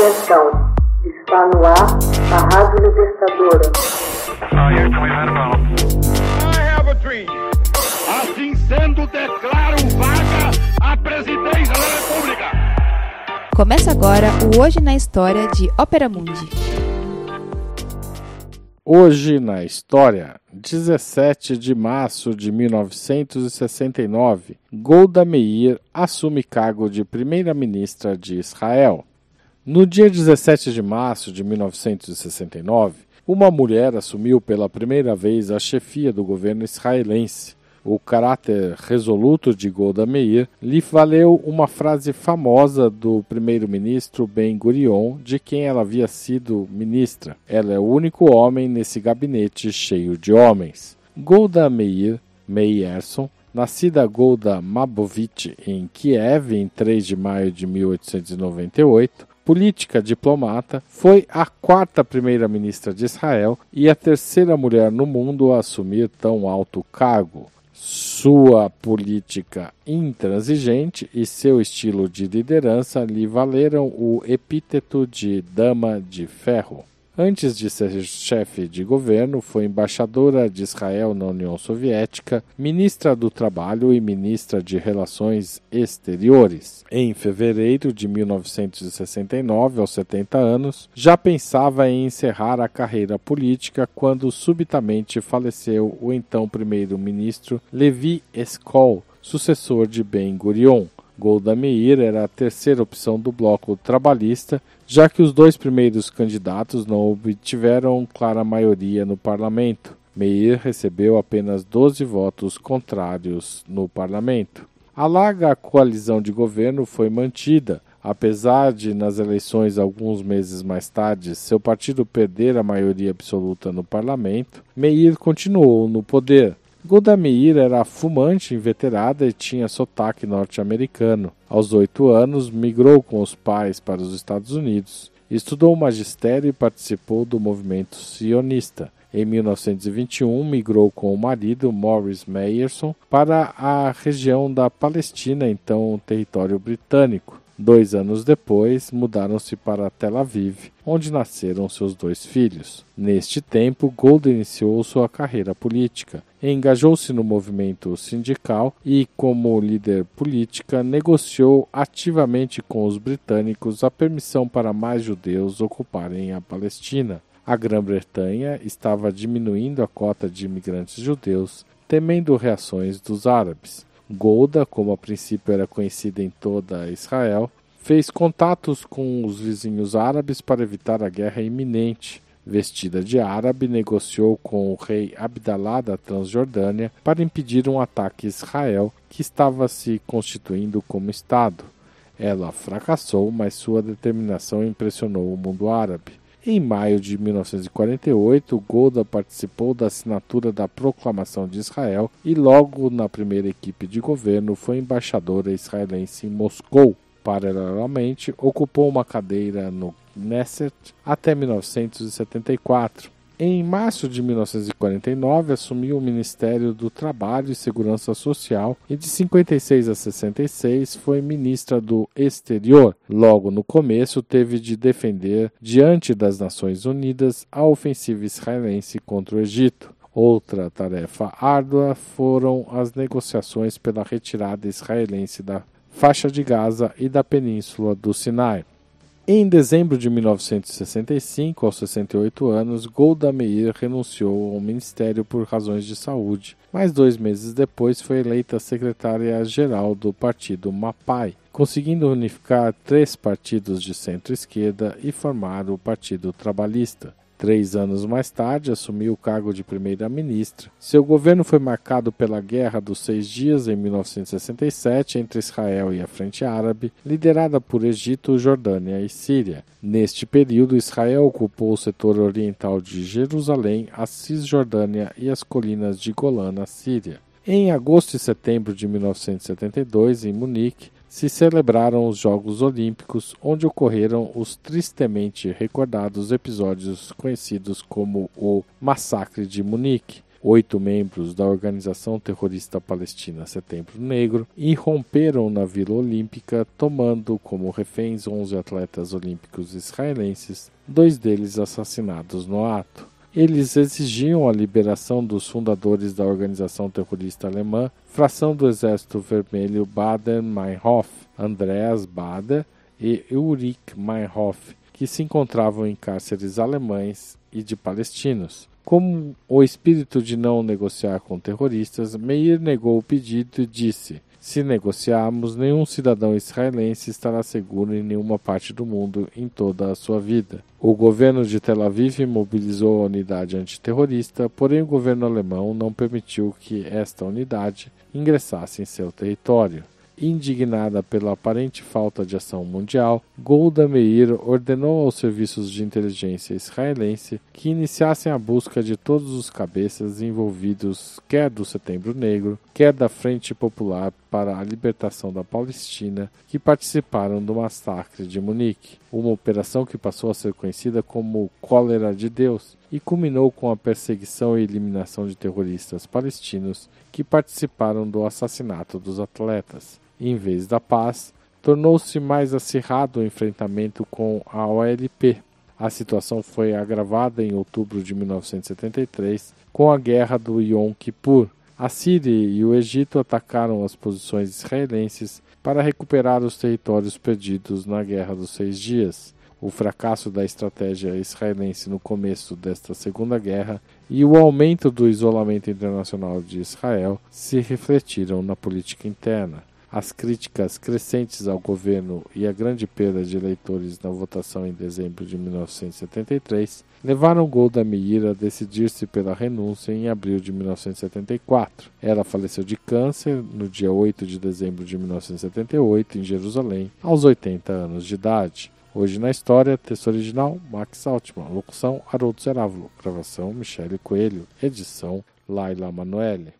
Atenção, está no ar a Rádio Libertadora. Assim sendo, declaro vaga a presidência da República. Começa agora o Hoje na História de Ópera Mundi. Hoje na história, 17 de março de 1969, Golda Meir assume cargo de primeira-ministra de Israel. No dia 17 de março de 1969, uma mulher assumiu pela primeira vez a chefia do governo israelense. O caráter resoluto de Golda Meir lhe valeu uma frase famosa do primeiro-ministro Ben Gurion, de quem ela havia sido ministra. Ela é o único homem nesse gabinete cheio de homens. Golda Meir Meyerson Nascida Golda Mabovich em Kiev em 3 de maio de 1898, política diplomata, foi a quarta primeira-ministra de Israel e a terceira mulher no mundo a assumir tão alto cargo. Sua política intransigente e seu estilo de liderança lhe valeram o epíteto de Dama de Ferro. Antes de ser chefe de governo, foi embaixadora de Israel na União Soviética, ministra do Trabalho e ministra de Relações Exteriores. Em fevereiro de 1969, aos 70 anos, já pensava em encerrar a carreira política quando subitamente faleceu o então primeiro-ministro Levi Eskol, sucessor de Ben Gurion. Golda Meir era a terceira opção do bloco trabalhista, já que os dois primeiros candidatos não obtiveram clara maioria no parlamento. Meir recebeu apenas 12 votos contrários no parlamento. A larga coalizão de governo foi mantida, apesar de, nas eleições alguns meses mais tarde, seu partido perder a maioria absoluta no parlamento, Meir continuou no poder. Golda Meir era fumante inveterada e tinha sotaque norte-americano. Aos oito anos, migrou com os pais para os Estados Unidos. Estudou magistério e participou do movimento sionista. Em 1921, migrou com o marido, Morris Meyerson, para a região da Palestina, então território britânico. Dois anos depois, mudaram-se para Tel Aviv, onde nasceram seus dois filhos. Neste tempo, Gold iniciou sua carreira política. Engajou-se no movimento sindical e, como líder política, negociou ativamente com os britânicos a permissão para mais judeus ocuparem a Palestina. A Grã-Bretanha estava diminuindo a cota de imigrantes judeus, temendo reações dos árabes. Golda, como a princípio era conhecida em toda Israel, fez contatos com os vizinhos árabes para evitar a guerra iminente. Vestida de árabe, negociou com o rei Abdalá da Transjordânia para impedir um ataque a Israel, que estava se constituindo como Estado. Ela fracassou, mas sua determinação impressionou o mundo árabe. Em maio de 1948, Golda participou da assinatura da Proclamação de Israel e, logo na primeira equipe de governo, foi embaixadora israelense em Moscou. Paralelamente, ocupou uma cadeira no Knesset até 1974. Em março de 1949, assumiu o Ministério do Trabalho e Segurança Social e de 56 a 66 foi ministra do Exterior. Logo no começo, teve de defender, diante das Nações Unidas, a ofensiva israelense contra o Egito. Outra tarefa árdua foram as negociações pela retirada israelense da faixa de Gaza e da Península do Sinai. Em dezembro de 1965, aos 68 anos, Golda Meir renunciou ao ministério por razões de saúde, mas dois meses depois foi eleita secretária-geral do partido Mapai, conseguindo unificar três partidos de centro-esquerda e formar o Partido Trabalhista. Três anos mais tarde, assumiu o cargo de primeira-ministra. Seu governo foi marcado pela Guerra dos Seis Dias em 1967 entre Israel e a Frente Árabe, liderada por Egito, Jordânia e Síria. Neste período, Israel ocupou o setor oriental de Jerusalém, a Cisjordânia e as colinas de Golã, na Síria. Em agosto e setembro de 1972, em Munique, se celebraram os Jogos Olímpicos, onde ocorreram os tristemente recordados episódios conhecidos como o Massacre de Munique. Oito membros da organização terrorista palestina Setembro Negro irromperam na Vila Olímpica, tomando como reféns 11 atletas olímpicos israelenses, dois deles assassinados no ato. Eles exigiam a liberação dos fundadores da organização terrorista alemã, fração do Exército Vermelho Baden-Meinhof, Andreas Bader e Ulrich Meinhof, que se encontravam em cárceres alemães e de palestinos. Como o espírito de não negociar com terroristas, Meir negou o pedido e disse: Se negociarmos, nenhum cidadão israelense estará seguro em nenhuma parte do mundo em toda a sua vida. O governo de Tel Aviv mobilizou a unidade antiterrorista, porém o governo alemão não permitiu que esta unidade ingressasse em seu território. Indignada pela aparente falta de ação mundial, Golda Meir ordenou aos serviços de inteligência israelense que iniciassem a busca de todos os cabeças envolvidos, quer do Setembro Negro, quer da Frente Popular para a Libertação da Palestina, que participaram do massacre de Munique, uma operação que passou a ser conhecida como Cólera de Deus e culminou com a perseguição e eliminação de terroristas palestinos que participaram do assassinato dos atletas em vez da paz, tornou-se mais acirrado o enfrentamento com a OLP. A situação foi agravada em outubro de 1973 com a Guerra do Yom Kippur. A Síria e o Egito atacaram as posições israelenses para recuperar os territórios perdidos na Guerra dos Seis Dias. O fracasso da estratégia israelense no começo desta Segunda Guerra e o aumento do isolamento internacional de Israel se refletiram na política interna. As críticas crescentes ao governo e a grande perda de eleitores na votação em dezembro de 1973 levaram Golda Meir a decidir-se pela renúncia em abril de 1974. Ela faleceu de câncer no dia 8 de dezembro de 1978 em Jerusalém, aos 80 anos de idade. Hoje na história, texto original Max Altman, locução Haroldo Cerávulo, gravação Michele Coelho, edição Laila Manoeli.